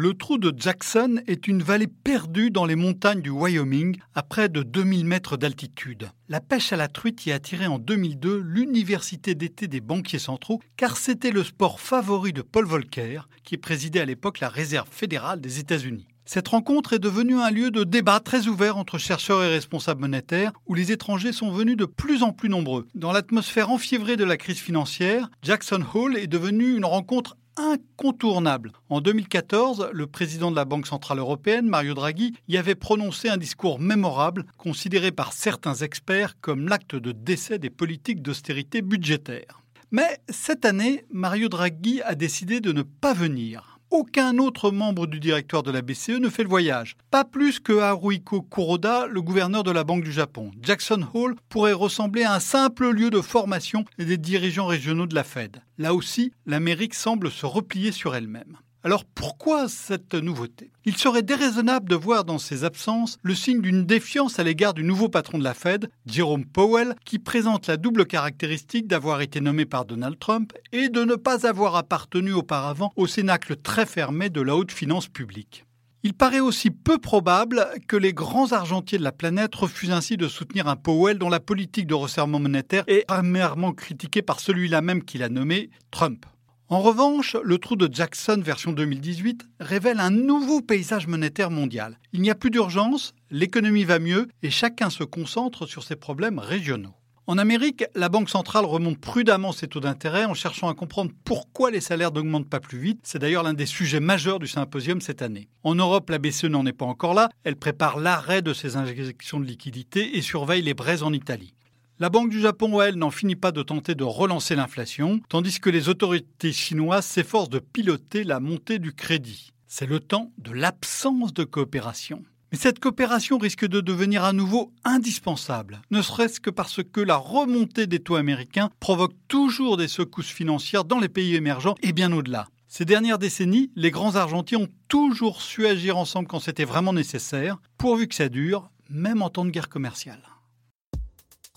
Le trou de Jackson est une vallée perdue dans les montagnes du Wyoming à près de 2000 mètres d'altitude. La pêche à la truite y a attiré en 2002 l'université d'été des banquiers centraux car c'était le sport favori de Paul Volcker qui présidait à l'époque la réserve fédérale des États-Unis. Cette rencontre est devenue un lieu de débat très ouvert entre chercheurs et responsables monétaires, où les étrangers sont venus de plus en plus nombreux. Dans l'atmosphère enfiévrée de la crise financière, Jackson Hole est devenu une rencontre incontournable. En 2014, le président de la Banque Centrale Européenne, Mario Draghi, y avait prononcé un discours mémorable, considéré par certains experts comme l'acte de décès des politiques d'austérité budgétaire. Mais cette année, Mario Draghi a décidé de ne pas venir. Aucun autre membre du directoire de la BCE ne fait le voyage. Pas plus que Haruhiko Kuroda, le gouverneur de la Banque du Japon. Jackson Hole pourrait ressembler à un simple lieu de formation des dirigeants régionaux de la Fed. Là aussi, l'Amérique semble se replier sur elle-même. Alors pourquoi cette nouveauté? Il serait déraisonnable de voir dans ces absences le signe d'une défiance à l'égard du nouveau patron de la Fed, Jerome Powell, qui présente la double caractéristique d'avoir été nommé par Donald Trump et de ne pas avoir appartenu auparavant au cénacle très fermé de la haute finance publique. Il paraît aussi peu probable que les grands argentiers de la planète refusent ainsi de soutenir un Powell dont la politique de resserrement monétaire est amèrement critiquée par celui-là même qu'il a nommé Trump. En revanche, le trou de Jackson version 2018 révèle un nouveau paysage monétaire mondial. Il n'y a plus d'urgence, l'économie va mieux et chacun se concentre sur ses problèmes régionaux. En Amérique, la Banque centrale remonte prudemment ses taux d'intérêt en cherchant à comprendre pourquoi les salaires n'augmentent pas plus vite. C'est d'ailleurs l'un des sujets majeurs du symposium cette année. En Europe, la BCE n'en est pas encore là. Elle prépare l'arrêt de ses injections de liquidités et surveille les braises en Italie. La Banque du Japon, elle, n'en finit pas de tenter de relancer l'inflation, tandis que les autorités chinoises s'efforcent de piloter la montée du crédit. C'est le temps de l'absence de coopération. Mais cette coopération risque de devenir à nouveau indispensable, ne serait-ce que parce que la remontée des taux américains provoque toujours des secousses financières dans les pays émergents et bien au-delà. Ces dernières décennies, les grands argentiers ont toujours su agir ensemble quand c'était vraiment nécessaire, pourvu que ça dure, même en temps de guerre commerciale.